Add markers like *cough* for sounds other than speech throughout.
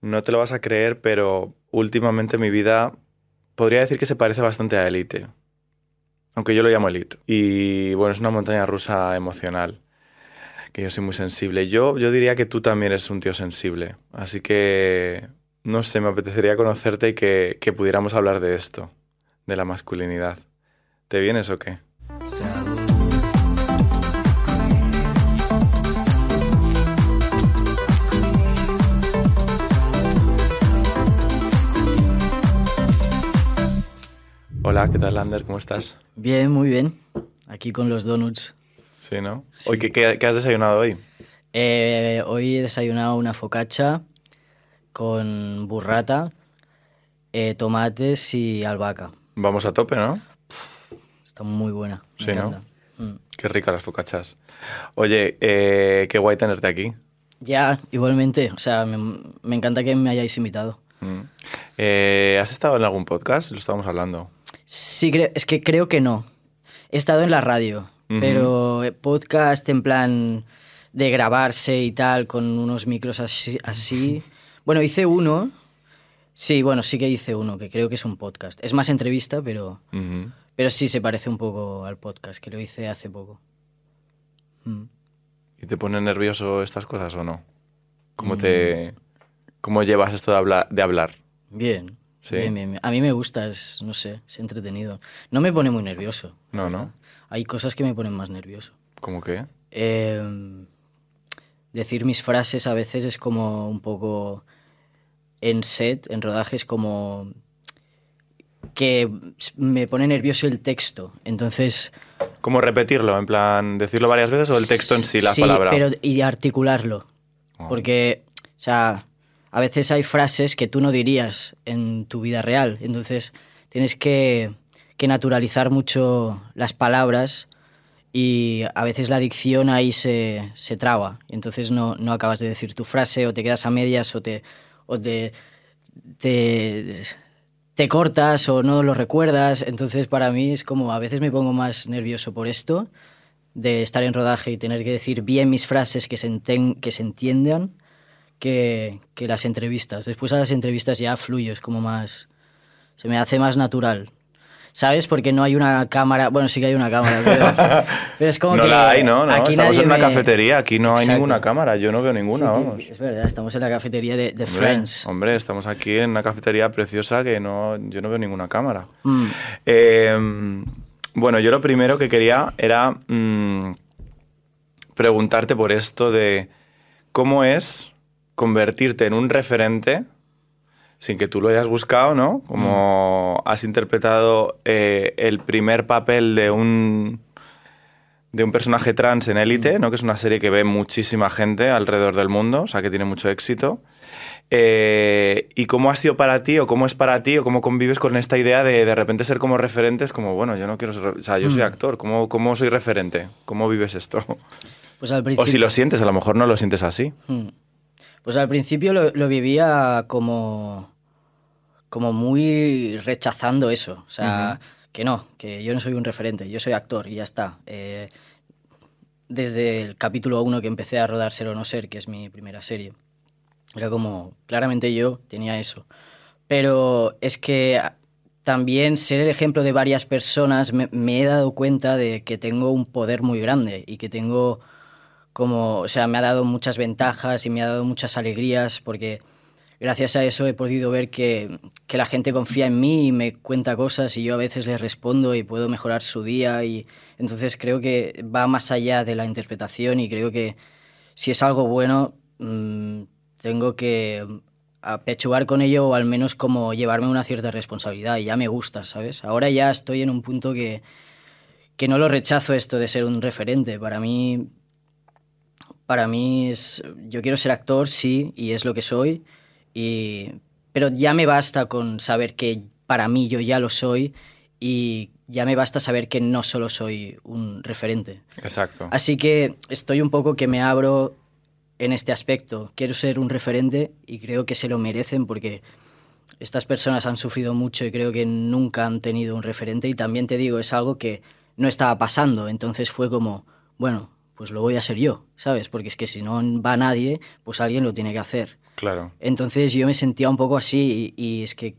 no te lo vas a creer, pero últimamente mi vida podría decir que se parece bastante a Elite. Aunque yo lo llamo Elite. Y bueno, es una montaña rusa emocional. Que yo soy muy sensible. Yo, yo diría que tú también eres un tío sensible. Así que, no sé, me apetecería conocerte y que, que pudiéramos hablar de esto, de la masculinidad. ¿Te vienes o qué? Hola, ¿qué tal, Lander? ¿Cómo estás? Bien, muy bien. Aquí con los donuts. Sí, ¿no? Hoy, ¿qué, qué, qué has desayunado hoy? Eh, hoy he desayunado una focaccia con burrata, eh, tomates y albahaca. Vamos a tope, ¿no? Está muy buena. Me Sí, ¿no? Mm. Qué ricas las focachas. Oye, eh, qué guay tenerte aquí. Ya, igualmente. O sea, me, me encanta que me hayáis invitado. Mm. Eh, ¿Has estado en algún podcast? Lo estábamos hablando. Sí, es que creo que no. He estado en la radio, pero podcast en plan de grabarse y tal, con unos micros así, así. *laughs* Bueno, hice uno. Sí, bueno, sí que hice uno, que creo que es un podcast. Es más entrevista, pero, pero sí se parece un poco al podcast, que lo hice hace poco. Mm. ¿Y te pone nervioso estas cosas o no? ¿Cómo te... ¿Cómo llevas esto de hablar? Bien. Sí. A mí me gusta, es, no sé, es entretenido. No me pone muy nervioso. No, ¿no? Hay cosas que me ponen más nervioso. ¿Cómo qué? Eh, decir mis frases a veces es como un poco en set, en rodajes, como que me pone nervioso el texto. Entonces. ¿Cómo repetirlo? En plan, decirlo varias veces o el texto en sí, la palabra. pero y articularlo. Oh. Porque, o sea, a veces hay frases que tú no dirías en tu vida real. Entonces tienes que, que naturalizar mucho las palabras y a veces la dicción ahí se, se traba. Entonces no, no acabas de decir tu frase o te quedas a medias o te, o te, te, cortas o no lo recuerdas. Entonces para mí es como a veces me pongo más nervioso por esto de estar en rodaje y tener que decir bien mis frases que se, enten- que se entiendan que, que las entrevistas. Después a las entrevistas ya fluyo, es como más... Se me hace más natural. ¿Sabes? Porque no hay una cámara... Bueno, sí que hay una cámara, *laughs* pero, pero es como no que... la hay, ¿no? no aquí Estamos en una me- cafetería, aquí no hay Exacto. ninguna cámara, yo no veo ninguna, Sí, vamos. Es verdad, estamos en la cafetería de, de Hombre, Friends. Hombre, estamos aquí en una cafetería preciosa que no, yo no veo ninguna cámara. Mm. Eh, bueno, yo lo primero que quería era mm, preguntarte por esto de cómo es convertirte en un referente sin que tú lo hayas buscado, ¿no? Como has interpretado eh, el primer papel de un de un personaje trans en Élite, ¿no? Que es una serie que ve muchísima gente alrededor del mundo, o sea que tiene mucho éxito. Eh, ¿Y cómo ha sido para ti, o cómo es para ti, o cómo convives con esta idea de de repente ser como referentes? Como, bueno, yo no quiero ser. O sea, yo soy actor, ¿cómo, cómo soy referente? ¿Cómo vives esto? Pues al O principio... si lo sientes, a lo mejor no lo sientes así. Mm. Pues al principio lo, lo vivía como, como muy rechazando eso. O sea, que no, que yo no soy un referente, yo soy actor y ya está. Eh, desde el capítulo 1 que empecé a rodar Ser o No Ser, que es mi primera serie, era como, claramente yo tenía eso. Pero es que también ser el ejemplo de varias personas me, me he dado cuenta de que tengo un poder muy grande y que tengo como, o sea, me ha dado muchas ventajas y me ha dado muchas alegrías porque gracias a eso he podido ver que, que la gente confía en mí y me cuenta cosas y yo a veces les respondo y puedo mejorar su día y entonces creo que va más allá de la interpretación y creo que si es algo bueno mm, tengo que apechugar con ello o al menos como llevarme una cierta responsabilidad y ya me gusta, ¿sabes? Ahora ya estoy en un punto que, que no lo rechazo esto de ser un referente. Para mí para mí es, yo quiero ser actor, sí, y es lo que soy, y, pero ya me basta con saber que para mí yo ya lo soy y ya me basta saber que no solo soy un referente. Exacto. Así que estoy un poco que me abro en este aspecto. Quiero ser un referente y creo que se lo merecen porque estas personas han sufrido mucho y creo que nunca han tenido un referente y también te digo, es algo que no estaba pasando, entonces fue como, bueno, pues lo voy a hacer yo, ¿sabes? Porque es que si no va nadie, pues alguien lo tiene que hacer. Claro. Entonces yo me sentía un poco así y, y es que,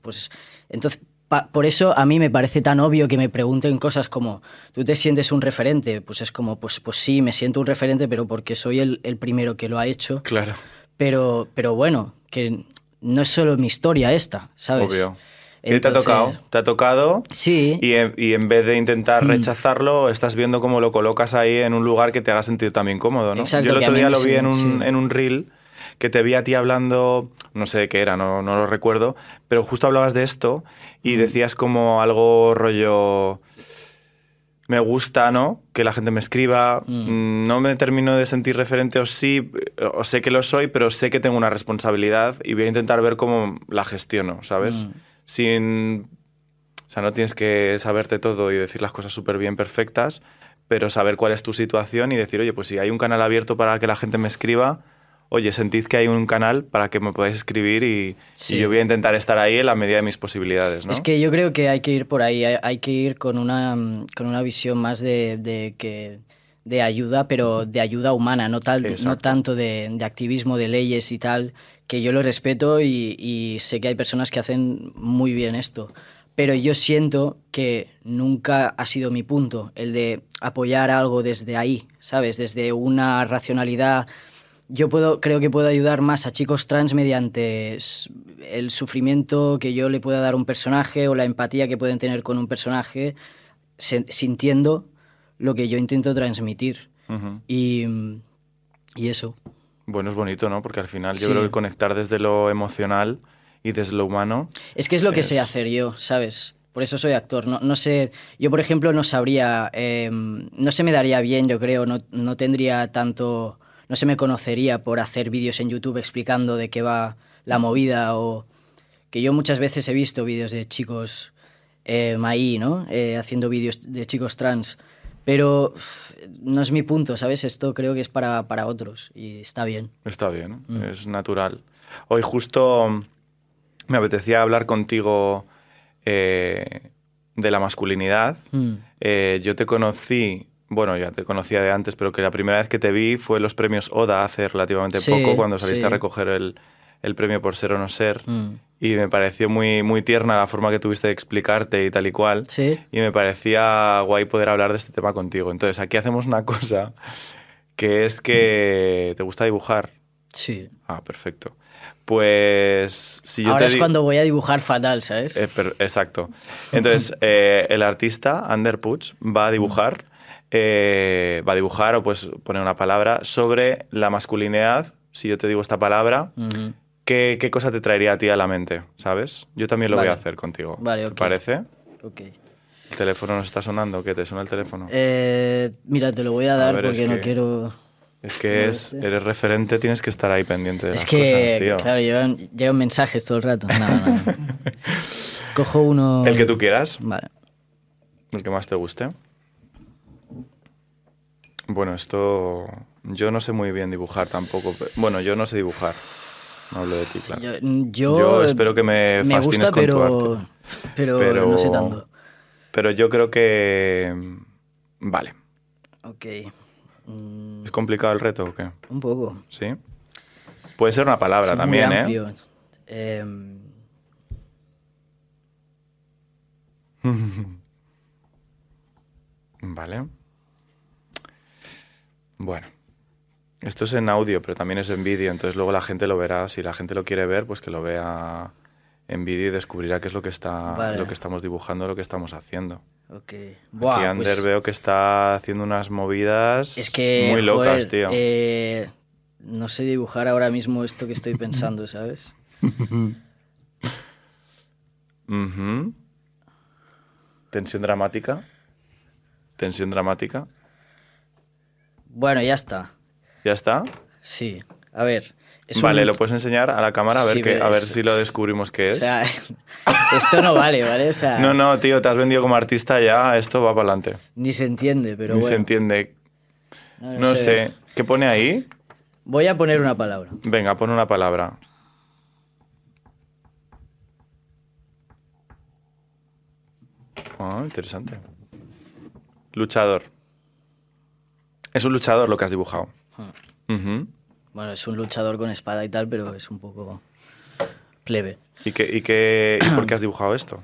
pues, entonces, pa- por eso a mí me parece tan obvio que me pregunten cosas como, ¿tú te sientes un referente? Pues es como, pues, pues sí, me siento un referente, pero porque soy el, el primero que lo ha hecho. Claro. Pero, pero bueno, que no es solo mi historia esta, ¿sabes? Obvio. ¿Qué te ha Entonces- tocado? Te ha tocado Sí. y en, y en vez de intentar rechazarlo, estás viendo cómo lo colocas ahí en un lugar que te haga sentir también cómodo, ¿no? Exacto, Yo el otro día lo vi sí, en un, sí. en un reel que te vi a ti hablando, no sé qué era, no, no lo recuerdo, pero justo hablabas de esto y decías como algo rollo... Me gusta, ¿no? Que la gente me escriba. Mm, No me termino de sentir referente o sí, o sé que lo soy, pero sé que tengo una responsabilidad y voy a intentar ver cómo la gestiono, ¿sabes? Mm. Sin o sea, no tienes que saberte todo y decir las cosas súper bien perfectas, pero saber cuál es tu situación y decir, oye, pues si hay un canal abierto para que la gente me escriba, oye, sentid que hay un canal para que me podáis escribir y, Sí. y yo voy a intentar estar ahí en la medida de mis posibilidades, ¿no? Es que yo creo que hay que ir por ahí, hay, hay que ir con una, con una visión más de, de que de ayuda, pero de ayuda humana, no, tal, no tanto de, de activismo, de leyes y tal, que yo lo respeto y, y sé que hay personas que hacen muy bien esto. Pero yo siento que nunca ha sido mi punto, el de apoyar algo desde ahí, ¿sabes? Desde una racionalidad yo puedo, creo que puedo ayudar más a chicos trans mediante el sufrimiento que yo le pueda dar a un personaje o la empatía que pueden tener con un personaje, sintiendo lo que yo intento transmitir. Y, y eso. Bueno, es bonito, ¿no? Porque al final yo Sí. creo que conectar desde lo emocional y desde lo humano... Es que es lo que Es- sé hacer yo, ¿sabes? Por eso soy actor. No, no sé, yo por ejemplo no sabría, eh, no se me daría bien, yo creo, no, no tendría tanto, no se me conocería por hacer vídeos en YouTube explicando de qué va la movida o que yo muchas veces he visto vídeos de chicos eh, ¿no? Eh, haciendo vídeos de chicos trans, pero no es mi punto, ¿sabes? Esto creo que es para, para otros y está bien. Está bien, Mm. es natural. Hoy justo me apetecía hablar contigo eh, de la masculinidad. Mm. Eh, yo te conocí, bueno, ya te conocía de antes, pero que la primera vez que te vi fue en los premios ODA hace relativamente Sí, poco, cuando saliste sí. a recoger el, el premio por ser o no ser. Mm. Y me pareció muy, muy tierna la forma que tuviste de explicarte y tal y cual. Sí. Y me parecía guay poder hablar de este tema contigo. Entonces, aquí hacemos una cosa que es que te gusta dibujar. Sí. Ah, perfecto. Pues si yo Ahora te es cuando voy a dibujar fatal, ¿sabes? Eh, exacto. Entonces, *laughs* eh, el artista, Ander Puig, va a dibujar, eh, va a dibujar o pues poner una palabra sobre la masculinidad. Si yo te digo esta palabra. ¿Qué, qué cosa te traería a ti a la mente? ¿Sabes? Yo también lo voy a hacer contigo. Vale, ¿Te ok. parece? Ok. ¿El teléfono nos está sonando? ¿Qué te suena el teléfono? Eh, mira, te lo voy a A dar ver, porque no que- quiero... es que es, eres referente, tienes que estar ahí pendiente de Es las que, cosas, tío. claro, llevan, llevan mensajes todo el rato. No, no, no. Cojo uno... El que tú quieras, Vale. el que más te guste. Bueno, esto yo no sé muy bien dibujar tampoco. Bueno, yo no sé dibujar. No hablo de ti, claro. Yo, yo, Yo espero que me me fascines gusta, con tu pero, arte. pero, Pero- no sé tanto. Pero yo creo que... mm, Vale. Ok. Mm, ¿Es complicado el reto o qué? un poco. ¿Sí? Puede ser una palabra Es muy también, ¿eh? amplio. Em, *laughs* Vale. Bueno. Esto es en audio, pero también es en vídeo, entonces luego la gente lo verá. Si la gente lo quiere ver, pues que lo vea en vídeo y descubrirá qué es lo que está, Vale. lo que estamos dibujando, lo que estamos haciendo. ok. Aquí Buah, Ander pues veo que está haciendo unas movidas es que, muy locas, joder, tío. eh, no sé dibujar ahora mismo esto que estoy pensando, ¿sabes? *laughs* Tensión dramática. Tensión dramática. Bueno, ya está. ¿Ya está? Sí. A ver. es vale, un- lo puedes enseñar a la cámara a ver, Sí, pero a ver es- si lo descubrimos qué O es. sea, *laughs* esto no vale, ¿vale? O sea, No, no, tío, te has vendido como artista ya, esto va para adelante. ni se entiende, pero Ni bueno. se entiende. No, No sé. ¿Qué pone ahí? Voy a poner una palabra. Venga, pon una palabra. Ah, interesante. Luchador. Es un luchador lo que has dibujado. Bueno, es un luchador con espada y tal, pero es un poco plebe. ¿Y, qué, y, qué, y por qué has dibujado esto?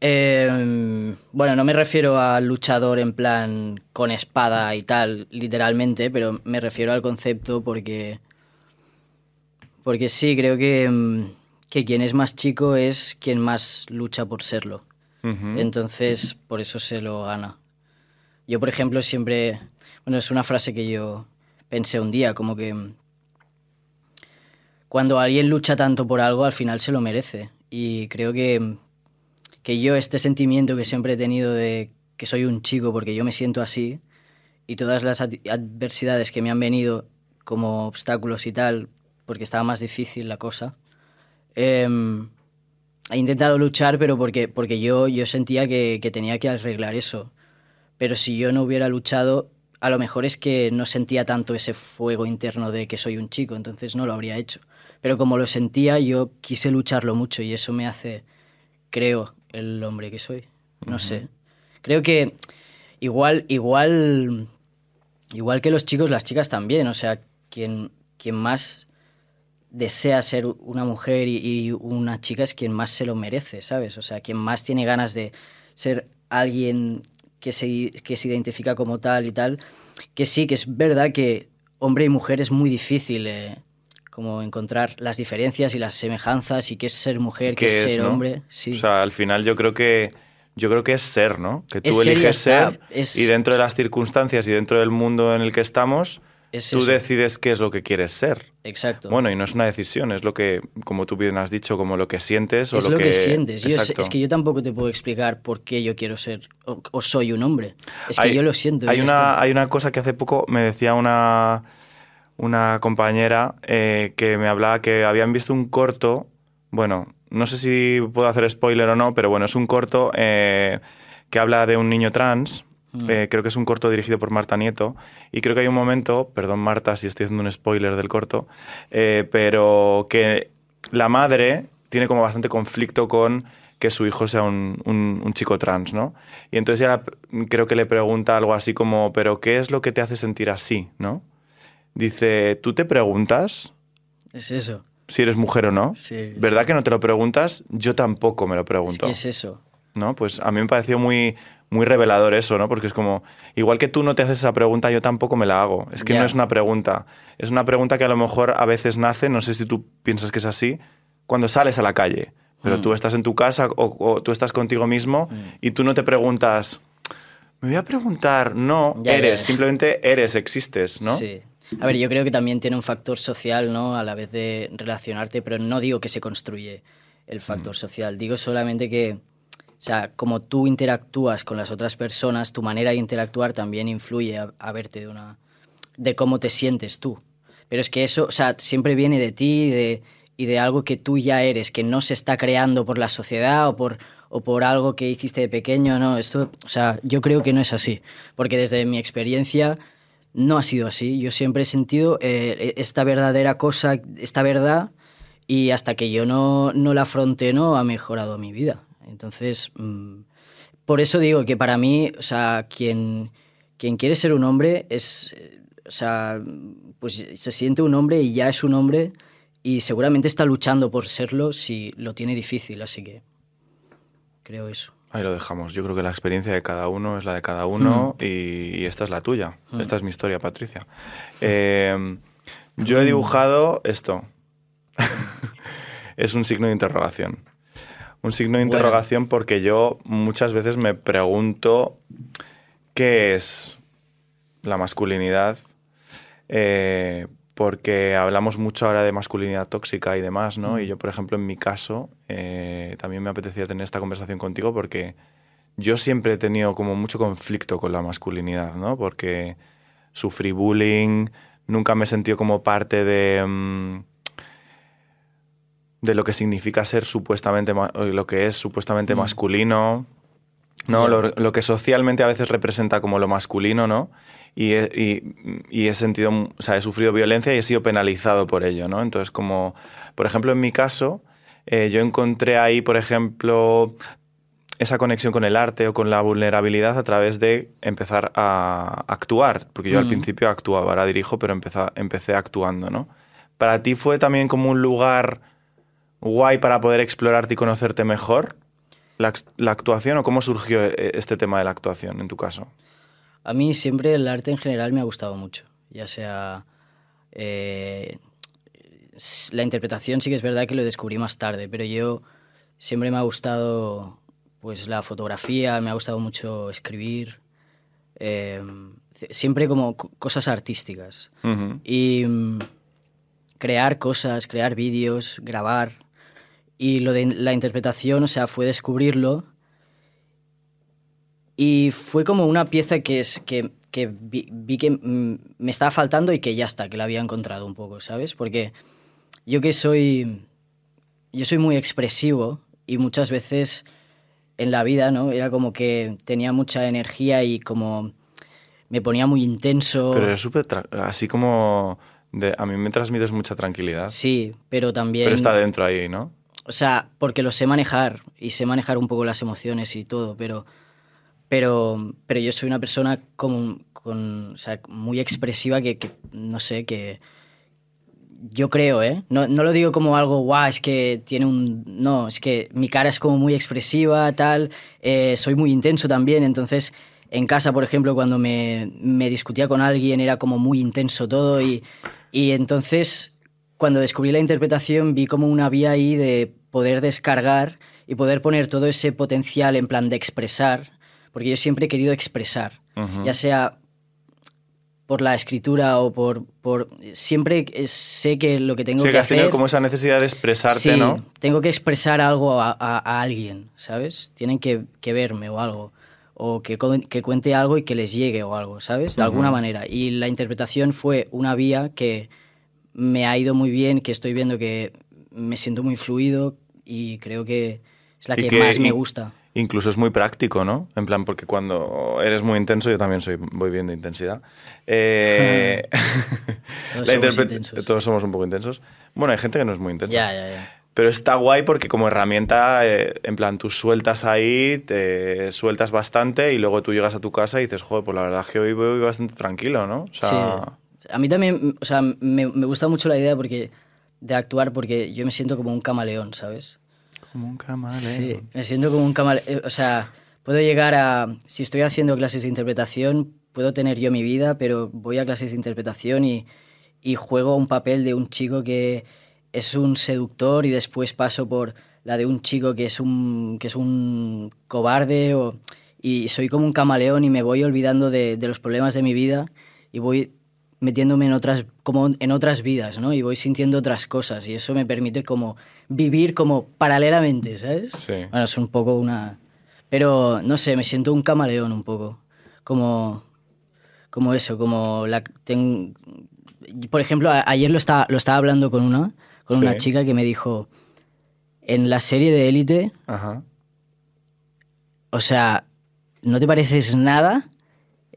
Eh, bueno, no me refiero al luchador en plan con espada y tal, literalmente, pero me refiero al concepto porque. Porque sí, creo que, mm, que quien es más chico es quien más lucha por serlo. Entonces, por eso se lo gana. Yo, por ejemplo, siempre. Bueno, es una frase que yo pensé un día, como que. Cuando alguien lucha tanto por algo, al final se lo merece. Y creo que, que yo, este sentimiento que siempre he tenido de que soy un chico porque yo me siento así, y todas las ad- adversidades que me han venido como obstáculos y tal, porque estaba más difícil la cosa, em, he intentado luchar, pero porque, porque yo, yo sentía que, que tenía que arreglar eso. Pero si yo no hubiera luchado, a lo mejor es que no sentía tanto ese fuego interno de que soy un chico, entonces no lo habría hecho. Pero como lo sentía, yo quise lucharlo mucho y eso me hace, creo, el hombre que soy. No sé. Creo que igual, igual, igual que los chicos, las chicas también. O sea, quien, quien más desea ser una mujer y, y una chica es quien más se lo merece, ¿sabes? O sea, quien más tiene ganas de ser alguien que se, que se identifica como tal y tal. Que sí, que es verdad que hombre y mujer es muy difícil eh, como encontrar las diferencias y las semejanzas y qué es ser mujer, qué, ¿Qué es es, ser no? hombre. Sí. O sea, al final yo creo que yo creo que es ser, ¿no? Que tú Es eliges ser Es- y dentro de las circunstancias y dentro del mundo en el que estamos, Es tú eso. decides qué es lo que quieres ser. Exacto. Bueno, y no es una decisión, es lo que, como tú bien has dicho, como lo que sientes o es lo que, sientes. Yo es que yo tampoco te puedo explicar por qué yo quiero ser o, o soy un hombre. Es que yo lo siento. Hay una, está. hay una cosa que hace poco me decía una, una compañera eh, que me hablaba que habían visto un corto, bueno, no sé si puedo hacer spoiler o no, pero bueno, es un corto eh, que habla de un niño trans. Mm. eh, creo que es un corto dirigido por Marta Nieto. Y creo que hay un momento, perdón Marta si estoy haciendo un spoiler del corto, eh, pero que la madre tiene como bastante conflicto con que su hijo sea un, un- un chico trans, ¿no? Y entonces ya la- creo que le pregunta algo así como, pero ¿qué es lo que te hace sentir así, ¿no? Dice, ¿tú te preguntas Es eso. si eres mujer o no? Sí, ¿Verdad que no te lo preguntas? Yo tampoco me lo Es pregunto. que es eso. ¿no? Pues a mí me pareció muy, muy revelador eso, ¿no? Porque es como, igual que tú no te haces esa pregunta, yo tampoco me la hago. Es que no es una pregunta. Es una pregunta que a lo mejor a veces nace, no sé si tú piensas que es así, cuando sales a la calle. Pero Mm. tú estás en tu casa o, o tú estás contigo mismo y tú no te preguntas, me voy a preguntar, no, ya, eres, ya. simplemente eres, existes, ¿no? Sí. A ver, yo creo que también tiene un factor social, ¿no? A la vez de relacionarte, pero no digo que se construye el factor Mm. social. Digo solamente que, o sea, como tú interactúas con las otras personas, tu manera de interactuar también influye a, verte de una... de cómo te sientes tú. Pero es que eso, o sea, siempre viene de ti y de, y de algo que tú ya eres, que no se está creando por la sociedad o por, o por algo que hiciste de pequeño, no, esto, o sea, yo creo que no es así, porque desde mi experiencia no ha sido así. Yo siempre he sentido eh, esta verdadera cosa, esta verdad, y hasta que yo no, no la afronté, no ha mejorado mi vida. Entonces, mm, por eso digo que para mí, o sea, quien, quien quiere ser un hombre es, o sea, pues se siente un hombre y ya es un hombre y seguramente está luchando por serlo si lo tiene difícil, así que creo eso. Ahí lo dejamos. Yo creo que la experiencia de cada uno es la de cada uno Hmm. y, y esta es la tuya. Esta es mi historia, Patricia. Eh, yo he dibujado esto. *laughs* es un signo de interrogación. Un signo de Bueno. interrogación porque yo muchas veces me pregunto qué es la masculinidad. Eh, porque hablamos mucho ahora de masculinidad tóxica y demás, ¿no? Y yo, por ejemplo, en mi caso, eh, también me apetecía tener esta conversación contigo porque yo siempre he tenido como mucho conflicto con la masculinidad, ¿no? Porque sufrí bullying, nunca me he sentido como parte de... mm, de lo que significa ser supuestamente, o lo que es supuestamente Mm. masculino, ¿no? Lo, lo que socialmente a veces representa como lo masculino, ¿no? Y he, y- y he sentido, o sea, he sufrido violencia y he sido penalizado por ello, ¿no? Entonces, como, por ejemplo, en mi caso, eh, yo encontré ahí, por ejemplo, esa conexión con el arte o con la vulnerabilidad a través de empezar a actuar, porque yo al Mm. principio actuaba, ahora dirijo, pero empecé, empecé actuando, ¿no? ¿Para ti fue también como un lugar guay para poder explorarte y conocerte mejor? La, la actuación o cómo surgió eh, este tema de la actuación en tu caso? A mí siempre el arte en general me ha gustado mucho, ya sea... eh, la interpretación sí que es verdad que lo descubrí más tarde, pero yo siempre me ha gustado pues la fotografía, me ha gustado mucho escribir, eh, siempre como co- cosas artísticas. Y mm, crear cosas, crear vídeos, grabar. Y lo de la interpretación, o sea, fue descubrirlo. Y fue como una pieza que, es, que, que vi, vi que mm, me estaba faltando y que ya está, que la había encontrado un poco, ¿sabes? Porque yo que soy. Yo soy muy expresivo y muchas veces en la vida, ¿no? Era como que tenía mucha energía y como me ponía muy intenso. Pero es súper... Así como... de- a mí me transmites mucha tranquilidad. Sí, pero también... Pero está dentro ahí, ¿no? O sea, porque lo sé manejar y sé manejar un poco las emociones y todo, pero, pero, pero yo soy una persona con, con, o sea, muy expresiva que, no sé, que yo creo, ¿eh? No, no lo digo como algo, guau, es que tiene un... No, es que mi cara es como muy expresiva, tal, eh, soy muy intenso también, entonces en casa, por ejemplo, cuando me, me discutía con alguien era como muy intenso todo y, y entonces cuando descubrí la interpretación vi como una vía ahí de poder descargar y poder poner todo ese potencial en plan de expresar, porque yo siempre he querido expresar, ya sea por la escritura o por... por siempre sé que lo que tengo Sí, que, que has tenido hacer... como esa necesidad de expresarte, Sí, ¿no? tengo que expresar algo a, a- a alguien, ¿sabes? Tienen que, que verme o algo. O que, que cuente algo y que les llegue o algo, ¿sabes? De alguna manera. Y la interpretación fue una vía que me ha ido muy bien, que estoy viendo que me siento muy fluido y creo que es la que, que más me gusta. Incluso es muy práctico, ¿no? En plan, porque cuando eres muy intenso, yo también soy voy bien de intensidad. *laughs* Eh, Todos *laughs* somos intensos. Todos somos un poco intensos. Bueno, hay gente que no es muy intensa. Ya, ya, ya. Pero está guay porque como herramienta, eh, en plan, tú sueltas ahí, te sueltas bastante y luego tú llegas a tu casa y dices, joder, pues la verdad es que hoy voy bastante tranquilo, ¿no? O sea, Sí. A mí también, o sea, me, me gusta mucho la idea porque de actuar porque yo me siento como un camaleón, ¿sabes? como un camaleón. Sí, me siento como un camaleón. O sea, puedo llegar a. Si estoy haciendo clases de interpretación, puedo tener yo mi vida, pero voy a clases de interpretación y, y juego un papel de un chico que es un seductor y después paso por la de un chico que es un, que es un cobarde o, y soy como un camaleón y me voy olvidando de, de los problemas de mi vida y voy metiéndome en otras como en otras vidas, ¿no? Y voy sintiendo otras cosas y eso me permite como vivir como paralelamente, ¿sabes? Sí. Bueno, es un poco una pero no sé, me siento un camaleón un poco, como como eso, como la ten- por ejemplo, a- ayer lo estaba lo estaba hablando con una con una chica que me dijo en la serie de Élite, o sea, no te pareces nada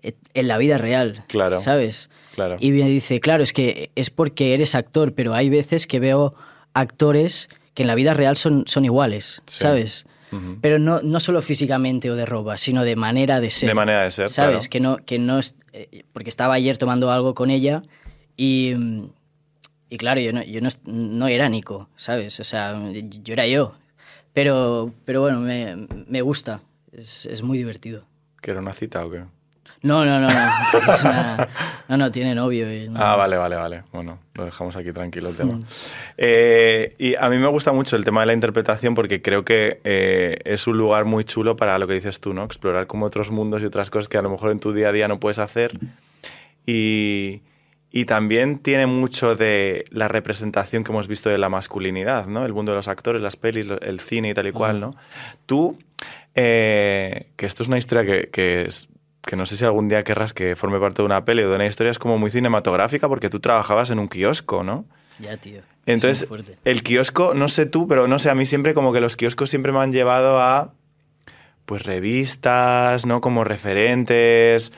en la vida real, Claro. ¿sabes? Claro. Y me dice, claro, es que es porque eres actor, pero hay veces que veo actores que en la vida real son, son iguales, Sí. ¿sabes? Ujú. Pero no, no solo físicamente o de ropa, sino de manera de ser. De manera de ser, ¿Sabes? claro. Que no, que no es, eh, porque estaba ayer tomando algo con ella y, y claro, yo no, yo no, no era Nico, ¿sabes? O sea, yo era yo. Pero, pero bueno, me, me gusta, es, es muy divertido. ¿Que era una cita o qué? No, no, no, no. Es una- no, no, tiene novio. y no- Ah, vale, vale, vale. Bueno, lo dejamos aquí tranquilo el tema. Mm. Eh, y a mí me gusta mucho el tema de la interpretación porque creo que eh, es un lugar muy chulo para lo que dices tú, ¿no? Explorar como otros mundos y otras cosas que a lo mejor en tu día a día no puedes hacer. Y, y también tiene mucho de la representación que hemos visto de la masculinidad, ¿no? El mundo de los actores, las pelis, el cine y tal y cual, ¿no? Tú, eh, que esto es una historia que, que es- que no sé si algún día querrás que forme parte de una peli o de una historia, es como muy cinematográfica porque tú trabajabas en un kiosco, ¿no? Ya, tío. Entonces, el kiosco, no sé tú, pero no sé, a mí siempre como que los kioscos siempre me han llevado a, pues, revistas, ¿no? Como referentes,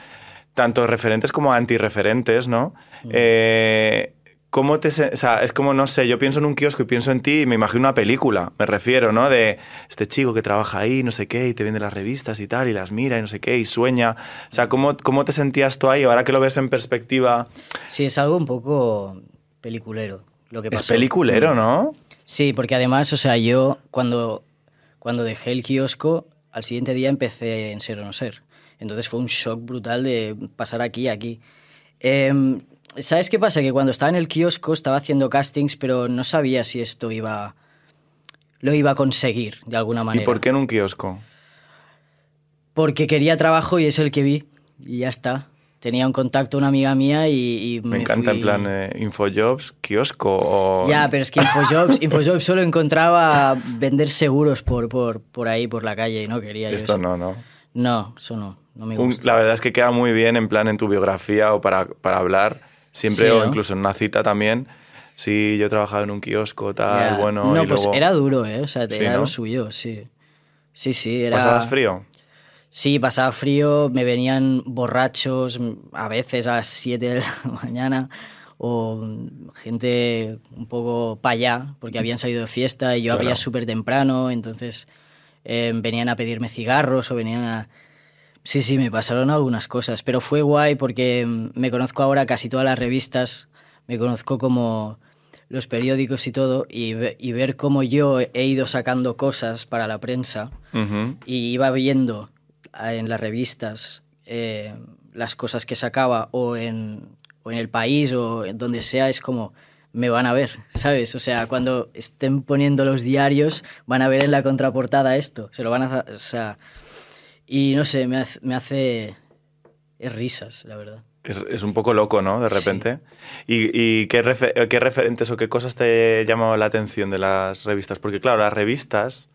tanto referentes como antirreferentes, ¿no? Mm. Eh, ¿cómo te... O sea, es como, no sé, yo pienso en un kiosco y pienso en ti y me imagino una película, me refiero, ¿no? De este chico que trabaja ahí, no sé qué, y te vende las revistas y tal, y las mira y no sé qué, y sueña. O sea, ¿cómo, cómo te sentías tú ahí? Ahora que lo ves en perspectiva, Sí, es algo un poco peliculero lo que es pasó. peliculero, ¿no? Sí, porque además, o sea, yo cuando, cuando dejé el kiosco, al siguiente día empecé en Ser o No Ser. Entonces fue un shock brutal de pasar aquí a aquí. Em, ¿Sabes qué pasa? Que cuando estaba en el kiosco estaba haciendo castings, pero no sabía si esto iba lo iba a conseguir de alguna manera. ¿Y por qué en un kiosco? Porque quería trabajo y es el que vi. Y ya está. Tenía un contacto una amiga mía y, y Me, encanta fui- en plan eh, Infojobs, kiosco o... Ya, pero es que Infojobs, Infojobs solo encontraba vender seguros por, por, por ahí, por la calle, y no quería yo Esto eso. no, no. No, eso no, no me Un- gusta. la verdad es que queda muy bien en plan en tu biografía o para, para hablar, siempre Sí, o ¿no? incluso en una cita también. Sí, yo he trabajado en un kiosco, tal, bueno, no, y pues luego... era duro, ¿eh? O sea, Sí, era ¿no? lo suyo, sí. Sí, sí, era... ¿Pasabas frío? Sí, pasaba frío, me venían borrachos mm, a veces a las 7 de la *laughs* mañana o mm, gente un poco para allá porque habían salido de fiesta y yo Claro. abría súper temprano, entonces eh, venían a pedirme cigarros o venían a... Sí, sí, me pasaron algunas cosas, pero fue guay porque mm, me conozco ahora casi todas las revistas, me conozco como los periódicos y todo, y, ve- y ver cómo yo he ido sacando cosas para la prensa y iba viendo ah, en las revistas eh, las cosas que sacaba o en, o en el país o en donde sea, es como me van a ver, *laughs* ¿sabes? O sea, cuando estén poniendo los diarios van a ver en la contraportada esto, se lo van a... O sea, y no sé, me hace... Me hace es risas, la verdad. Es, es un poco loco, ¿no? De Sí. repente. ¿Y, y qué, refe- qué referentes o qué cosas te llamaban la atención de las revistas? Porque claro, las revistas,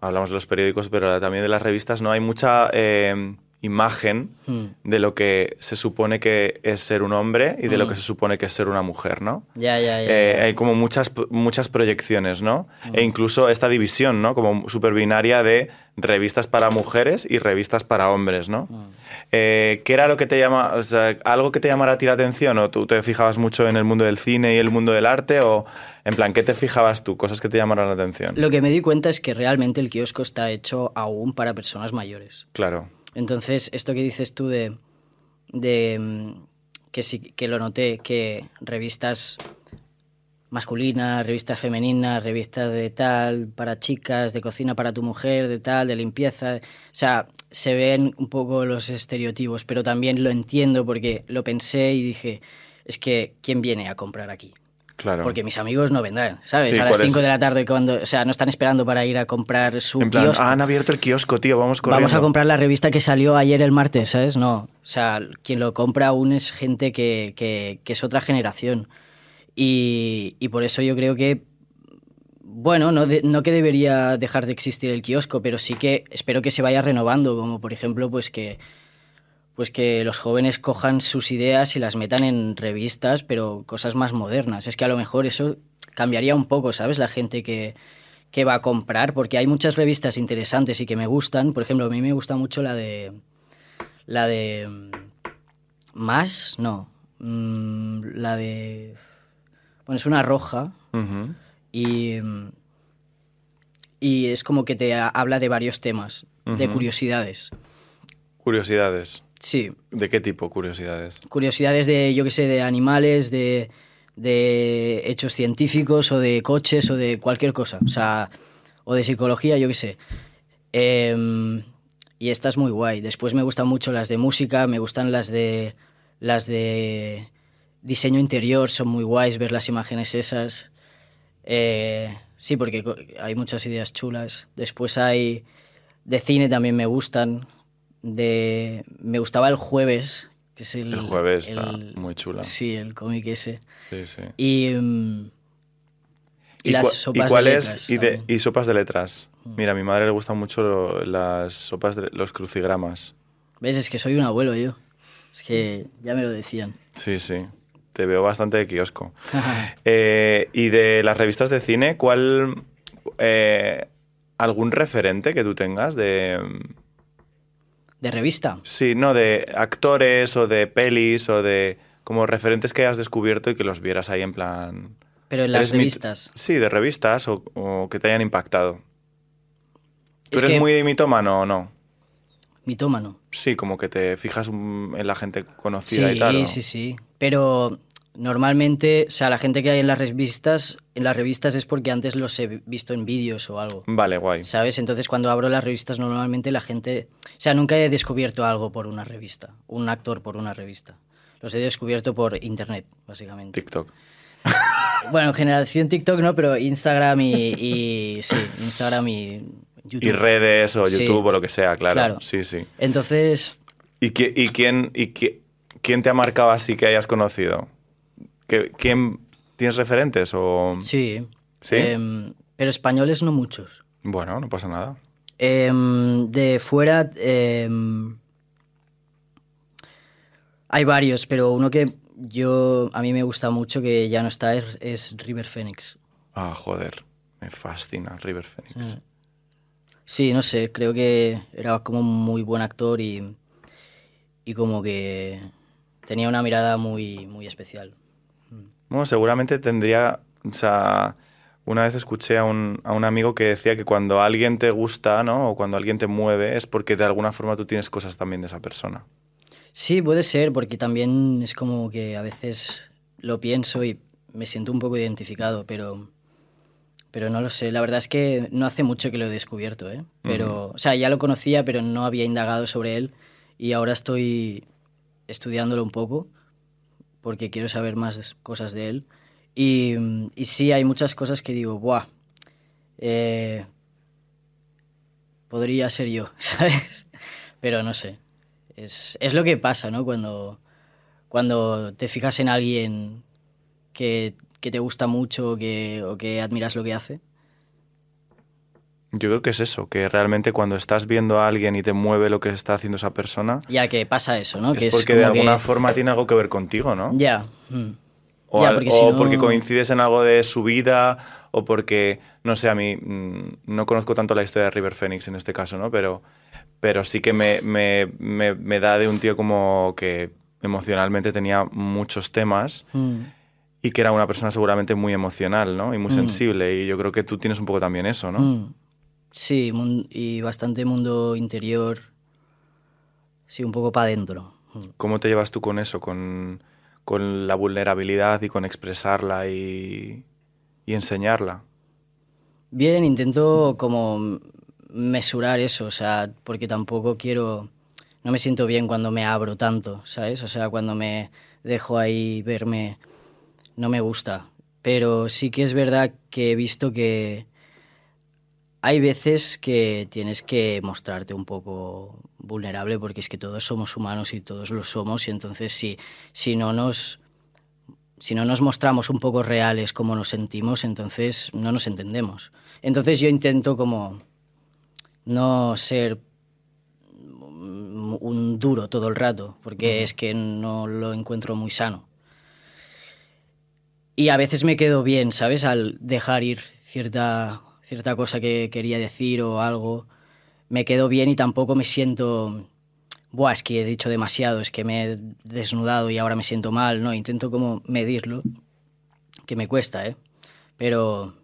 hablamos de los periódicos, pero también de las revistas, ¿no? Hay mucha eh, imagen Hmm. de lo que se supone que es ser un hombre y de lo que se supone que es ser una mujer, ¿no? Ya, ya, ya. Eh, ya. hay como muchas, muchas proyecciones, ¿no? E incluso esta división, ¿no? Como súper binaria de revistas para mujeres y revistas para hombres, ¿no? Eh, ¿Qué era lo que te llama, o sea, algo que te llamara a ti la atención? ¿O tú te fijabas mucho en el mundo del cine y el mundo del arte? ¿O en plan, qué te fijabas tú? Cosas que te llamaran la atención. Lo que me di cuenta es que realmente el kiosco está hecho aún para personas mayores. Claro. Entonces, esto que dices tú de, de mm, que sí que lo noté, que revistas masculinas, revistas femeninas, revistas de tal para chicas, de cocina para tu mujer, de tal, de limpieza, o sea, se ven un poco los estereotipos, pero también lo entiendo porque lo pensé y dije, es que ¿quién viene a comprar aquí? Claro. Porque mis amigos no vendrán, ¿sabes? Sí, a las ¿cuál es? 5 de la tarde cuando, o sea, no están esperando para ir a comprar su en plan, kiosco. "Ah, han abierto el kiosco, tío, vamos corriendo. Vamos a comprar la revista que salió ayer el martes, ¿sabes? No. O sea, quien lo compra aún es gente que, que- que es otra generación. Y, y por eso yo creo que, bueno, no, de- no que debería dejar de existir el kiosco, pero sí que espero que se vaya renovando, como por ejemplo, pues que, pues que los jóvenes cojan sus ideas y las metan en revistas, pero cosas más modernas. Es que a lo mejor eso cambiaría un poco, ¿sabes? La gente que, que va a comprar, porque hay muchas revistas interesantes y que me gustan. Por ejemplo, a mí me gusta mucho la de... La de... mm, Más, no. mm, La de... Bueno, es una roja y... mm, Y es como que te ha- habla de varios temas, de curiosidades. Curiosidades. Sí, ¿De qué tipo curiosidades? curiosidades de, yo qué sé, de animales, de, de hechos científicos o de coches o de cualquier cosa. O sea, o de psicología, yo qué sé. Em, y esta es muy guay. Después me gustan mucho las de música, me gustan las de las de diseño interior, son muy guays ver las imágenes esas. Eh, sí, porque hay muchas ideas chulas. Después hay de cine también me gustan. De me gustaba el jueves, que es el El jueves está el- muy chula. Sí, el cómic ese. Sí, sí. Y, mm, y, las cua- sopas cuál de es- letras y, de-. Mm. y sopas de letras. Mira, a mi madre le gustan mucho lo- las sopas de los crucigramas. ¿Ves? Es que soy un abuelo yo. Es que ya me lo decían. Sí, sí. Te veo bastante de kiosco. *laughs* Eh, y de las revistas de cine, ¿cuál. eh, ¿Algún referente que tú tengas de. ¿De revista? Sí, no, de actores o de pelis o de. como referentes que hayas descubierto y que los vieras ahí en plan... Pero en las mi- revistas. Sí, de revistas o, o que te hayan impactado. ¿Tú Es eres que- muy mitómano o no? Mitómano. Sí, como que te fijas en la gente conocida Sí, y tal. ¿o? sí, sí. Pero normalmente, o sea, la gente que hay en las revistas, en las revistas es porque antes los he visto en vídeos o algo. Vale, guay. ¿Sabes? Entonces cuando abro las revistas normalmente la gente... O sea, nunca he descubierto algo por una revista, un actor por una revista. Los he descubierto por internet, básicamente. TikTok. *laughs* Bueno, generación TikTok no, pero Instagram y, y- *laughs* sí, Instagram y YouTube. Y redes o Sí. YouTube o lo que sea, claro. Claro. Sí, sí. Entonces, ¿Y, qui- y quién, y quién te ha marcado así que hayas conocido? ¿Qué- ¿Quién tienes referentes o...? sí. ¿Sí? Em, pero españoles no muchos. Bueno, no pasa nada. Em, de fuera em, hay varios, pero uno que yo a mí me gusta mucho que ya no está es, es River Phoenix. Ah, joder. Me fascina River Phoenix. Sí, no sé, creo que era como un muy buen actor y, y como que tenía una mirada muy, muy especial. Bueno, seguramente tendría... O sea, una vez escuché a un, a un amigo que decía que cuando alguien te gusta, ¿no? O cuando alguien te mueve es porque de alguna forma tú tienes cosas también de esa persona. Sí, puede ser, porque también es como que a veces lo pienso y me siento un poco identificado, pero, pero no lo sé. La verdad es que no hace mucho que lo he descubierto, ¿eh? Pero, o sea, ya lo conocía, pero no había indagado sobre él y ahora estoy estudiándolo un poco porque quiero saber más cosas de él. Y, sí, hay muchas cosas que digo, ¡buah! eh, podría ser yo, *laughs* ¿sabes? Pero no sé. Es, es lo que pasa, ¿no? Cuando, cuando te fijas en alguien que, que te gusta mucho que, o que admiras lo que hace. Yo creo que es eso, que realmente cuando estás viendo a alguien y te mueve lo que está haciendo esa persona, Ya que pasa eso, ¿no? que es porque de que- alguna forma tiene algo que ver contigo, ¿no? Ya. mm. O, Ya, al- porque o si no- porque coincides en algo de su vida, o porque, no sé, a mí mm, no conozco tanto la historia de River Phoenix en este caso, ¿no? Pero, pero sí que me, me- me- me da de un tío como que emocionalmente tenía muchos temas Mm. y que era una persona seguramente muy emocional, ¿no? Y muy Mm. sensible. Y yo creo que tú tienes un poco también eso, ¿no? Mm. Sí, y bastante mundo interior. Sí, un poco para adentro. ¿Cómo te llevas tú con eso? Con, con la vulnerabilidad y con expresarla y, y enseñarla. Bien, intento como mesurar eso, o sea, porque tampoco quiero, no me siento bien cuando me abro tanto, ¿sabes? O sea, cuando me dejo ahí verme, no me gusta. Pero sí que es verdad que he visto que hay veces que tienes que mostrarte un poco vulnerable porque es que todos somos humanos y todos lo somos y entonces si, si no nos si no nos mostramos un poco reales como nos sentimos, entonces no nos entendemos. Entonces yo intento como no ser un un duro todo el rato, porque es que no lo encuentro muy sano. Y a veces me quedo bien, ¿sabes? Al dejar ir cierta, cierta cosa que quería decir o algo, me quedo bien y tampoco me siento, Buah, es que he dicho demasiado, es que me he desnudado y ahora me siento mal, ¿no? Intento como medirlo, que me cuesta, ¿eh? Pero,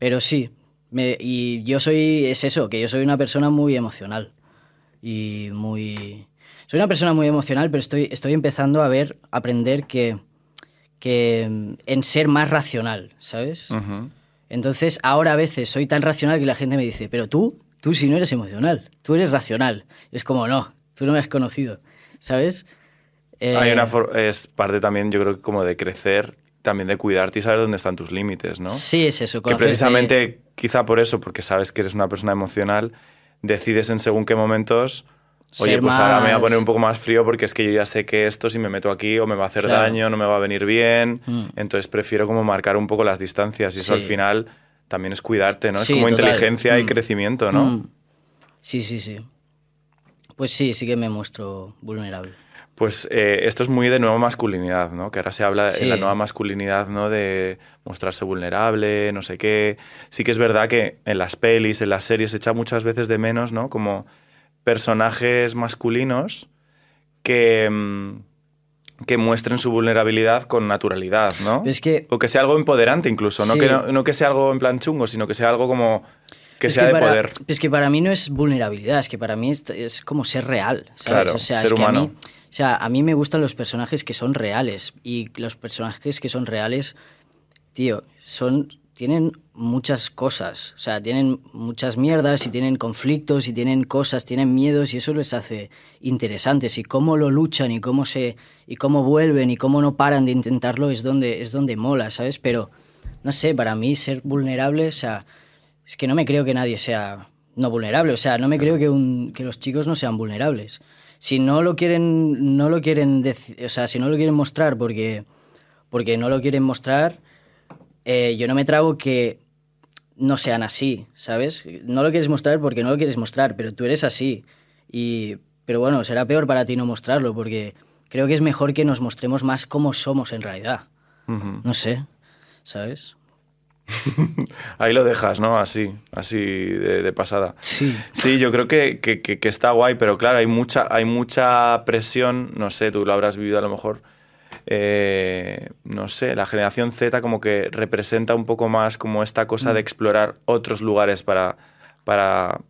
pero sí, y yo soy, es eso, que yo soy una persona muy emocional y muy... Soy una persona muy emocional, pero estoy, estoy empezando a ver, a aprender que, que mm, en ser más racional, ¿sabes? Ujú. Entonces, ahora a veces soy tan racional que la gente me dice, pero tú, tú si no eres emocional, tú eres racional. Y es como, no, tú no me has conocido, ¿sabes? Eh, Hay una es parte también, yo creo que como de crecer, también de cuidarte y saber dónde están tus límites, ¿no? Sí, es eso. que precisamente, quizá por eso, porque sabes que eres una persona emocional, decides en según qué momentos, oye, pues ahora me voy a poner un poco más frío porque es que yo ya sé que esto si me meto aquí o me va a hacer Claro. daño, no me va a venir bien, Mm. entonces prefiero como marcar un poco las distancias y eso al final también es cuidarte, ¿no? Sí, es como total. inteligencia y Mm. crecimiento, ¿no? Mm. Sí, sí, sí. Pues sí, sí que me muestro vulnerable. Pues eh, esto es muy de nueva masculinidad, ¿no? Que ahora se habla Sí. en la nueva masculinidad, ¿no? De mostrarse vulnerable, no sé qué. Sí que es verdad que en las pelis, en las series, se echa muchas veces de menos, ¿no? Como personajes masculinos que, mm, que muestren su vulnerabilidad con naturalidad, ¿no? Es que- o que sea algo empoderante incluso, no, que no, no que sea algo en plan chungo, sino que sea algo como que Es sea de para, poder. Es que para mí no es vulnerabilidad, es que para mí es, es como ser real, ¿sabes? Claro, o sea, ser es que a humano. mí, o sea, a mí me gustan los personajes que son reales y los personajes que son reales, tío, son tienen muchas cosas, o sea, tienen muchas mierdas y tienen conflictos y tienen cosas, tienen miedos y eso les hace interesantes y cómo lo luchan y cómo se y cómo vuelven y cómo no paran de intentarlo es donde es donde mola, ¿sabes? Pero no sé, para mí ser vulnerable, o sea, es que no me creo que nadie sea no vulnerable, o sea, no me creo que, un, que los chicos no sean vulnerables. Si no lo quieren, no lo quieren, o sea, si no lo quieren mostrar porque, porque no lo quieren mostrar, eh, yo no me trago que no sean así, ¿sabes? No lo quieres mostrar porque no lo quieres mostrar, pero tú eres así. Y, pero bueno, será peor para ti no mostrarlo porque creo que es mejor que nos mostremos más cómo somos en realidad. Ujú. No sé, ¿sabes? *laughs* Ahí lo dejas, ¿no? Así, así de, de pasada. Sí. Sí, yo creo que, que- que- que está guay, pero claro, hay mucha, hay mucha presión, no sé, tú lo habrás vivido a lo mejor, eh, no sé, la generación Z como que representa un poco más como esta cosa de explorar otros lugares para, para,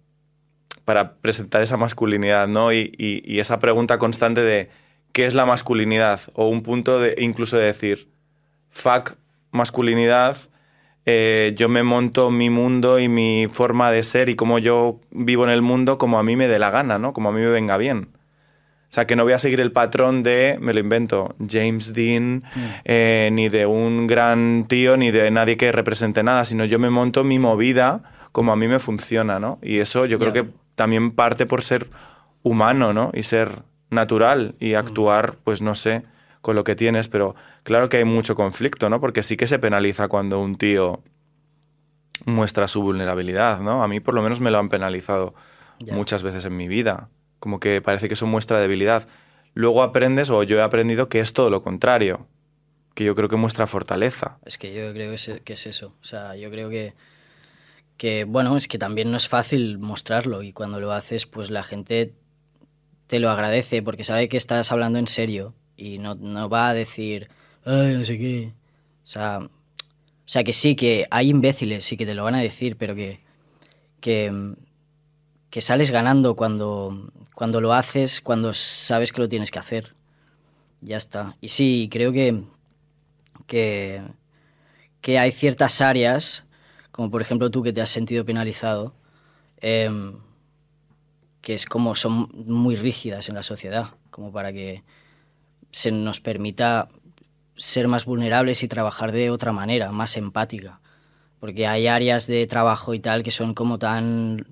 para presentar esa masculinidad, ¿no? Y, y- y esa pregunta constante de ¿qué es la masculinidad? O un punto de incluso de decir, fuck masculinidad, eh, yo me monto mi mundo y mi forma de ser y cómo yo vivo en el mundo como a mí me dé la gana, ¿no? Como a mí me venga bien. O sea, que no voy a seguir el patrón de, me lo invento, James Dean, eh, ni de un gran tío, ni de nadie que represente nada, sino yo me monto mi movida como a mí me funciona, ¿no? Y eso yo creo que también parte por ser humano, ¿no? Y ser natural y actuar, pues no sé, con lo que tienes, pero claro que hay mucho conflicto, ¿no? Porque sí que se penaliza cuando un tío muestra su vulnerabilidad, ¿no? A mí por lo menos me lo han penalizado muchas veces en mi vida, como que parece que eso muestra debilidad. Luego aprendes, o yo he aprendido que es todo lo contrario, que yo creo que muestra fortaleza. Es que yo creo que es, eso. O sea, yo creo que, que, bueno, es que también no es fácil mostrarlo y cuando lo haces, pues la gente te lo agradece porque sabe que estás hablando en serio y no, no va a decir, ay, no sé qué. O sea, o sea, que sí, que hay imbéciles, sí que te lo van a decir, pero que, que, que sales ganando cuando, cuando lo haces, cuando sabes que lo tienes que hacer. Ya está. Y sí, creo que, que, que hay ciertas áreas, como por ejemplo tú que te has sentido penalizado, em, que es como son muy rígidas en la sociedad, como para que se nos permita ser más vulnerables y trabajar de otra manera, más empática. Porque hay áreas de trabajo y tal que son como tan...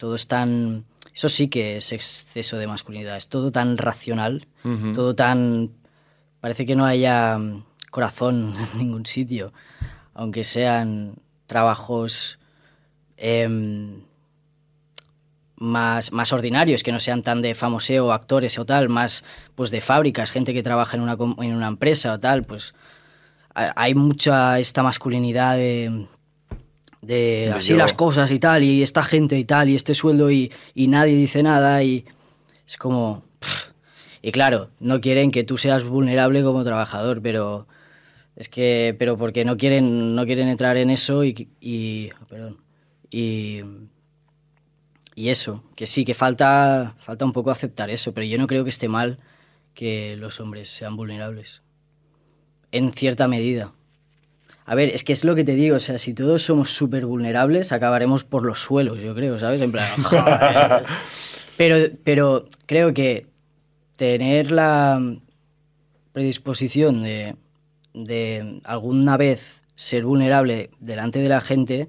Todo es tan... Eso sí que es exceso de masculinidad, es todo tan racional, todo tan... Parece que no haya mm, corazón *laughs* en ningún sitio, aunque sean trabajos em, más, más ordinarios, que no sean tan de famoseo, actores o tal, más pues de fábricas, gente que trabaja en una, en una empresa o tal, pues ha- hay mucha esta masculinidad de, de así yo. las cosas y tal, y esta gente y tal, y este sueldo y, y nadie dice nada, y es como... pff. Y claro, no quieren que tú seas vulnerable como trabajador, pero es que, pero porque no quieren, no quieren entrar en eso y, y perdón, y, y eso, que sí, que falta, falta un poco aceptar eso, pero yo no creo que esté mal que los hombres sean vulnerables. En cierta medida. A ver, es que es lo que te digo, o sea, si todos somos súper vulnerables, acabaremos por los suelos, yo creo, ¿sabes? En plan, *laughs* joder. Pero, pero creo que tener la predisposición de, de alguna vez ser vulnerable delante de la gente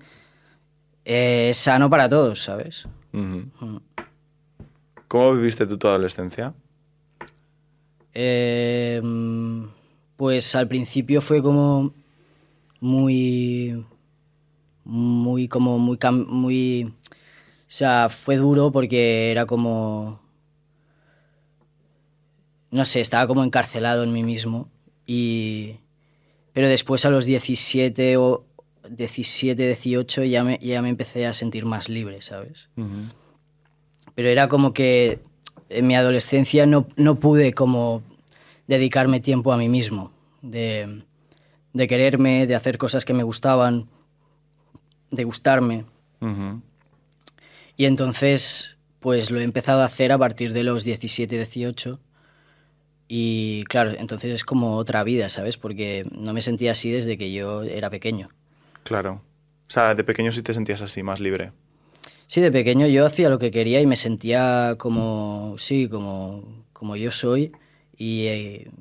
eh, es sano para todos, ¿sabes? Mm. ¿Cómo viviste tú tu adolescencia? Eh, pues al principio fue como muy, muy, como muy, muy, o sea, fue duro porque era como, no sé, estaba como encarcelado en mí mismo y, pero después a los 17 o 17, 18 ya me, ya me empecé a sentir más libre, ¿sabes? pero era como que en mi adolescencia no, no pude como dedicarme tiempo a mí mismo, de, de quererme, de hacer cosas que me gustaban, de gustarme. Y entonces, pues lo he empezado a hacer a partir de los 17, 18. Y claro, entonces es como otra vida, ¿sabes? Porque no me sentía así desde que yo era pequeño. Claro. O sea, de pequeño sí te sentías así, más libre. Sí, de pequeño yo hacía lo que quería y me sentía como, sí, como, como yo soy y, eh,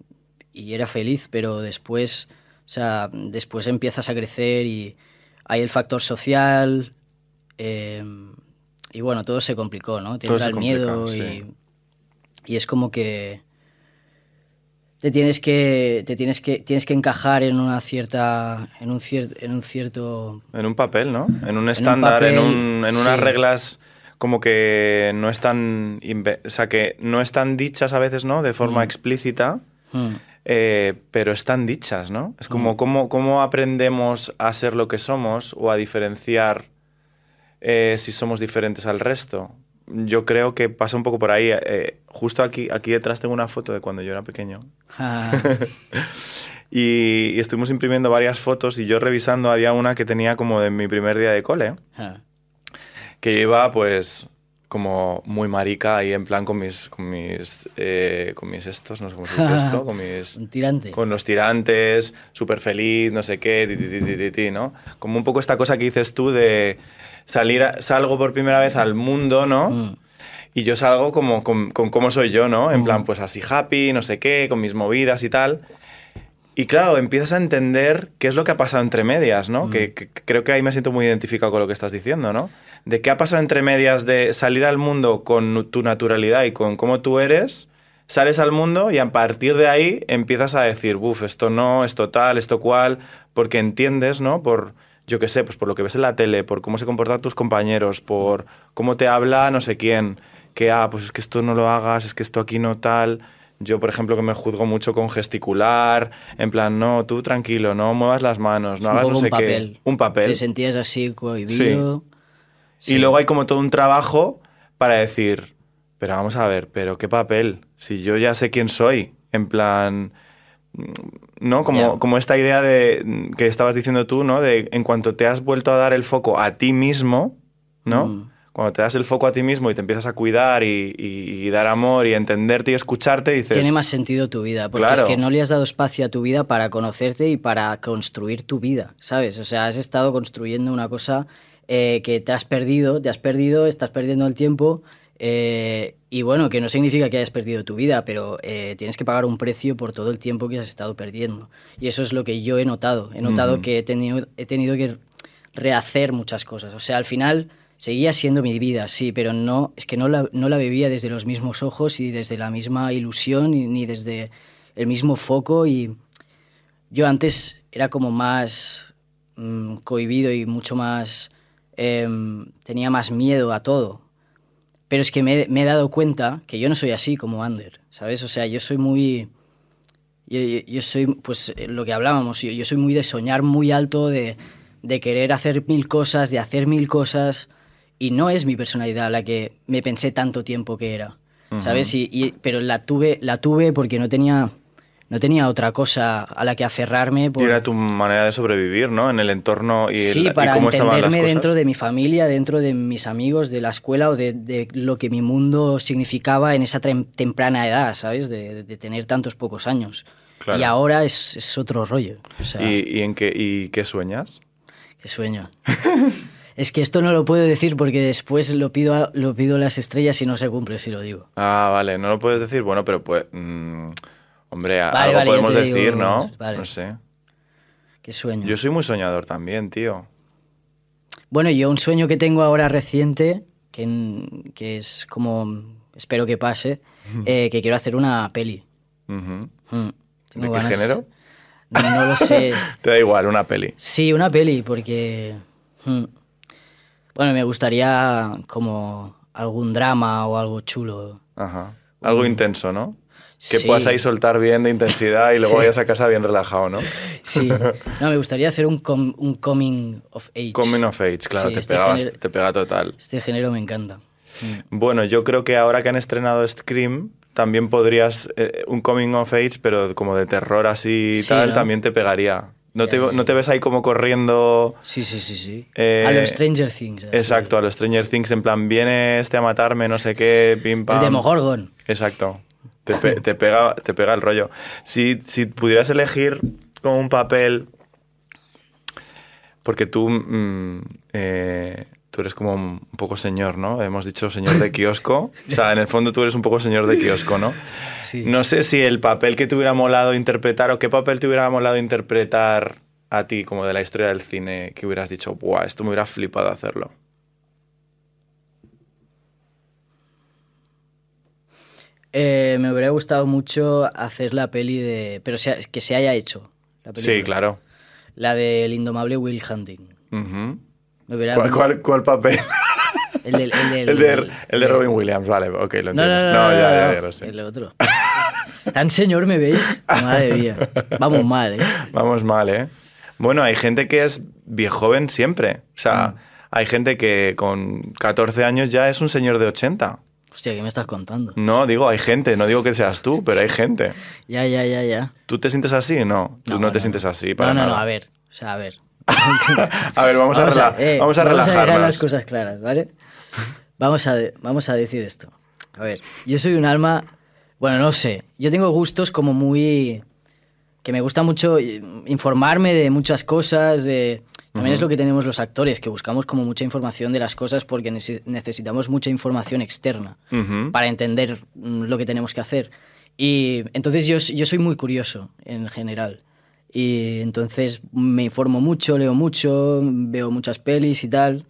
y era feliz, pero después, o sea, después empiezas a crecer y hay el factor social eh, y bueno, todo se complicó, ¿no? Te entra el miedo y, sí. y es como que te tienes que te tienes que tienes que encajar en una cierta en un cierto en un cierto En un papel, ¿no? En un estándar, en, papel, un- en unas sí. reglas como que no están, o sea, que no están dichas a veces, ¿no? De forma Mm. explícita, Hmm. Eh, pero están dichas, ¿no? Es Mm. como cómo, cómo aprendemos a ser lo que somos o a diferenciar eh, si somos diferentes al resto. Yo creo que pasa un poco por ahí. eh, justo aquí, aquí detrás tengo una foto de cuando yo era pequeño. Ah, *laughs* Y, y estuvimos imprimiendo varias fotos y yo revisando había una que tenía como de mi primer día de cole. ah. que yo iba pues como muy marica ahí en plan con mis con mis eh, con mis estos no sé cómo se dice esto *laughs* con mis un tirante. con los tirantes súper feliz no sé qué ti, ti, ti, ti, no como un poco esta cosa que dices tú de salir a- salgo por primera vez al mundo no Mm. y yo salgo como con, con cómo soy yo no en Mm. plan pues así happy no sé qué con mis movidas y tal y claro, empiezas a entender qué es lo que ha pasado entre medias, ¿no? Mm. Que, que creo que ahí me siento muy identificado con lo que estás diciendo, ¿no? De qué ha pasado entre medias de salir al mundo con tu naturalidad y con cómo tú eres, sales al mundo y a partir de ahí empiezas a decir, buf, esto no, esto tal, esto cual, porque entiendes, ¿no? Por, yo qué sé, pues por lo que ves en la tele, por cómo se comportan tus compañeros, por cómo te habla no sé quién, que, ah, pues es que esto no lo hagas, es que esto aquí no tal. Yo, por ejemplo, que me juzgo mucho con gesticular, en plan, no, tú tranquilo, no muevas las manos, no hagas no sé un papel. qué. Un papel. Te sentías así cohibido. Y luego hay como todo un trabajo para decir, pero vamos a ver, pero qué papel, si yo ya sé quién soy, en plan, ¿no? Como, como esta idea de que estabas diciendo tú, ¿no? De en cuanto te has vuelto a dar el foco a ti mismo, ¿no? Mm. Cuando te das el foco a ti mismo y te empiezas a cuidar y, y- y dar amor y entenderte y escucharte, dices... Tiene más sentido tu vida, porque Claro. es que no le has dado espacio a tu vida para conocerte y para construir tu vida, ¿sabes? O sea, has estado construyendo una cosa eh, que te has perdido, te has perdido, estás perdiendo el tiempo eh, y bueno, que no significa que hayas perdido tu vida, pero eh, tienes que pagar un precio por todo el tiempo que has estado perdiendo. Y eso es lo que yo he notado. He notado Ujú. que he tenido, he tenido que rehacer muchas cosas. O sea, al final seguía siendo mi vida, sí, pero no, es que no la, no la vivía desde los mismos ojos y desde la misma ilusión y- ni desde el mismo foco. Y yo antes era como más mm, cohibido y mucho más... em, tenía más miedo a todo. Pero es que me, me he dado cuenta que yo no soy así como Ander, ¿sabes? O sea, yo soy muy... Yo, yo- yo soy, pues, eh, lo que hablábamos, yo, yo soy muy de soñar muy alto, de, de querer hacer mil cosas, de hacer mil cosas, y no es mi personalidad la que me pensé tanto tiempo que era, ¿sabes? Y, y- pero la tuve, la tuve porque no tenía, no tenía otra cosa a la que aferrarme. Y Por, era tu manera de sobrevivir, ¿no? En el entorno y, sí, el- y para cómo estaban las entenderme cosas. dentro de mi familia, dentro de mis amigos, de la escuela o de, de lo que mi mundo significaba en esa temprana edad, ¿sabes? De, tener tantos pocos años. Claro. Y ahora es, es otro rollo. O sea, ¿Y, y en qué, y qué sueñas? qué sueño. *laughs* es que esto no lo puedo decir porque después lo pido, a, lo pido a las estrellas y no se cumple si lo digo. Ah, vale, no lo puedes decir. Bueno, pero pues. mm, hombre, Vale, algo vale, podemos decir, digo, ¿no? vale. No sé. Qué sueño. Yo soy muy soñador también, tío. Bueno, yo un sueño que tengo ahora reciente, que, que es como, espero que pase, eh, que quiero hacer una peli. Mm, ¿De qué ganas- género? No lo sé. *laughs* Te da igual, una peli. Sí, una peli, porque... mm, Bueno, me gustaría como algún drama o algo chulo. Ajá. Algo intenso, ¿no? Que Sí. puedas ahí soltar bien de intensidad y luego Sí. vayas a casa bien relajado, ¿no? Sí. *laughs* No, me gustaría hacer un, com- un coming of age. Coming of age, claro, Sí, te, este género- te pega total. Este género me encanta. Mm. Bueno, yo creo que ahora que han estrenado Scream, también podrías, eh, un coming of age, pero como de terror así y tal, ¿no? también te pegaría. ¿No, te, Ya, ya, ¿No te ves ahí como corriendo? Sí, sí, sí, sí. Eh, a los Stranger Things. así. Exacto, a los Stranger Things, en plan, viene este a matarme, no sé qué, pim pam. El Demogorgon. Exacto. Te, pe- te pega, te pega el rollo. Si, si pudieras elegir como un papel. Porque tú. mm, eh, tú eres como un poco señor, ¿no? Hemos dicho señor de kiosco. O sea, en el fondo tú eres un poco señor de kiosco, ¿no? Sí. No sé si el papel que te hubiera molado interpretar o qué papel te hubiera molado interpretar a ti, como de la historia del cine, que hubieras dicho, ¡buah! Esto me hubiera flipado hacerlo. Eh, me hubiera gustado mucho hacer la peli de. Pero sea- que se haya hecho. La película. Sí, claro. La del indomable Will Hunting. Ujú. Me hubiera- ¿Cuál, cuál, cuál papel? *laughs* El, del- el del- El de, el de Robin Williams, vale, ok, lo entiendo. no, no, no, ya, no, ya, ya lo sé. El otro. Tan señor me veis. Madre mía. Vamos mal, ¿eh? Vamos mal, ¿eh? Bueno, hay gente que es viejoven siempre. O sea, Mm. hay gente que con 14 años ya es un señor de 80. Hostia, ¿qué me estás contando? No, digo, hay gente, no digo que seas tú, pero hay gente. Ya, ya, ya, ya. ¿Tú te sientes así? No, tú no, te sientes así para No, no, no, a ver. O sea, a ver. *laughs* A ver, vamos, a, rela- eh, vamos a dejar relajarnos. las cosas claras, ¿vale? Vamos a, vamos a decir esto. A ver, yo soy un alma... Bueno, no sé. Yo tengo gustos como muy... Que me gusta mucho eh, informarme de muchas cosas, de... También es lo que tenemos los actores, que buscamos como mucha información de las cosas porque nece- necesitamos mucha información externa Ujú. para entender mm, lo que tenemos que hacer. Y entonces yo, yo soy muy curioso en general. Y entonces me informo mucho, leo mucho, veo muchas pelis y tal.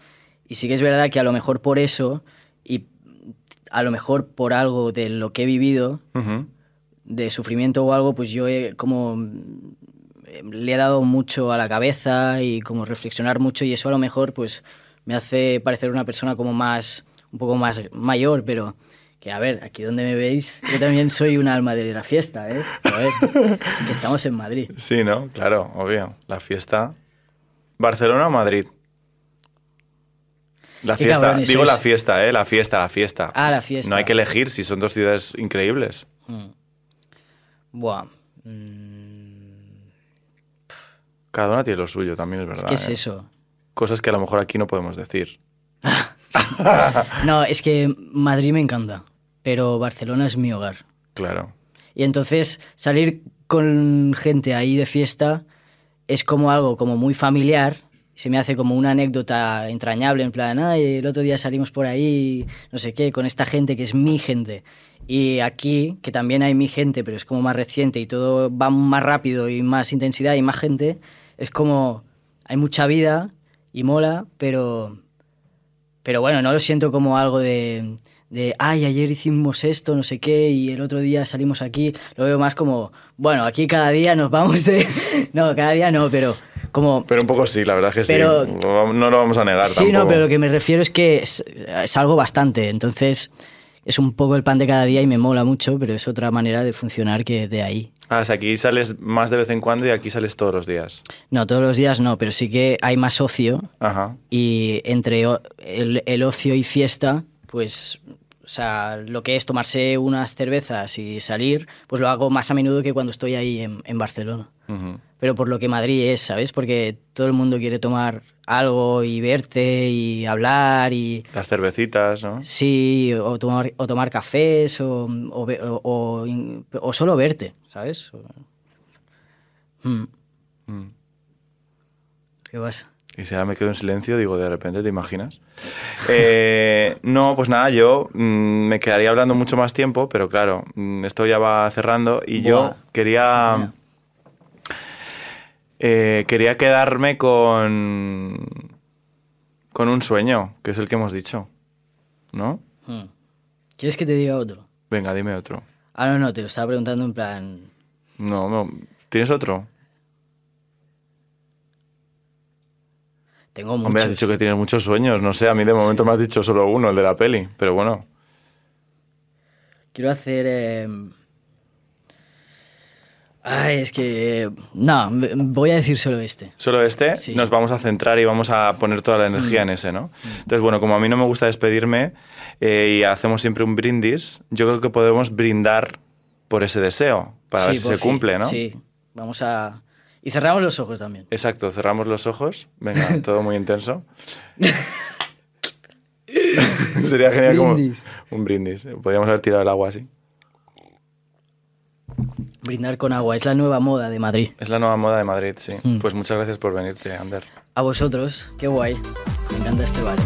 Y sí que es verdad que a lo mejor por eso y a lo mejor por algo de lo que he vivido, Ujú. de sufrimiento o algo, pues yo he como le he dado mucho a la cabeza y como reflexionar mucho y eso a lo mejor pues me hace parecer una persona como más, un poco más mayor, pero que a ver, aquí donde me veis, yo también soy un alma de la fiesta, ¿eh? A ver, que estamos en Madrid. Sí, ¿no? Claro, obvio. La fiesta. ¿Barcelona o Madrid? La fiesta, digo sois. la fiesta, ¿eh? La fiesta, la fiesta. Ah, la fiesta. No hay que elegir si son dos ciudades increíbles. Mm. Buah. mm, Cada una tiene lo suyo, también es verdad. ¿Qué es ¿eh? eso? Cosas que a lo mejor aquí no podemos decir. *laughs* No, es que Madrid me encanta, pero Barcelona es mi hogar. Claro. Y entonces salir con gente ahí de fiesta es como algo como muy familiar. Se me hace como una anécdota entrañable, en plan, ay, el otro día salimos por ahí, no sé qué, con esta gente que es mi gente. Y aquí, que también hay mi gente, pero es como más reciente y todo va más rápido y más intensidad y más gente, es como, hay mucha vida y mola, pero, pero bueno, no lo siento como algo de, de, ay, ayer hicimos esto, no sé qué, y el otro día salimos aquí. Lo veo más como, bueno, aquí cada día nos vamos de... *laughs* No, cada día no, pero como... Pero un poco sí, la verdad es que Pero- sí. No no lo vamos a negar Sí, no, pero lo que me refiero es que es, es algo bastante. Entonces, es un poco el pan de cada día y me mola mucho, pero es otra manera de funcionar que de ahí. Ah, o sea, aquí sales más de vez en cuando y aquí sales todos los días. No, todos los días no, pero sí que hay más ocio Ajá. y entre el, el ocio y fiesta, pues, o sea, lo que es tomarse unas cervezas y salir, pues lo hago más a menudo que cuando estoy ahí en, en Barcelona. Pero por lo que Madrid es, ¿sabes? Porque todo el mundo quiere tomar algo y verte y hablar y... Las cervecitas, ¿no? Sí, o tomar, o tomar cafés o, o, o- solo verte, ¿sabes? O- Mm. Mm. ¿Qué pasa? Y si ahora me quedo en silencio, digo, de repente, ¿te imaginas? *laughs* Eh, no, pues nada, yo mm, me quedaría hablando mucho más tiempo, pero claro, mm, esto ya va cerrando y yo quería... eh, quería quedarme con... con un sueño, que es el que hemos dicho, ¿no? Mm. ¿Quieres que te diga otro? Venga, dime otro. Ah, no, no, te lo estaba preguntando en plan... No, no. ¿Tienes otro? Tengo muchos. Hombre, has dicho que tienes muchos sueños. No sé, a mí de momento me has dicho solo uno, el de la peli. Pero bueno. Quiero hacer... eh, Ay, es que. No, voy a decir solo este. Solo este, Sí. nos vamos a centrar y vamos a poner toda la energía en ese, ¿no? Entonces, bueno, como a mí no me gusta despedirme eh, y hacemos siempre un brindis, yo creo que podemos brindar por ese deseo, para ver Sí, si por se fin. cumple, ¿no? Sí, vamos a. Y cerramos los ojos también. Exacto, cerramos los ojos. Venga, *laughs* todo muy intenso. *laughs* Sería genial Brindis. como un brindis. Podríamos haber tirado el agua así. Brindar con agua, es la nueva moda de Madrid. Es la nueva moda de Madrid, sí. Mm. Pues muchas gracias por venirte, Ander. A vosotros, qué guay. Me encanta este bar.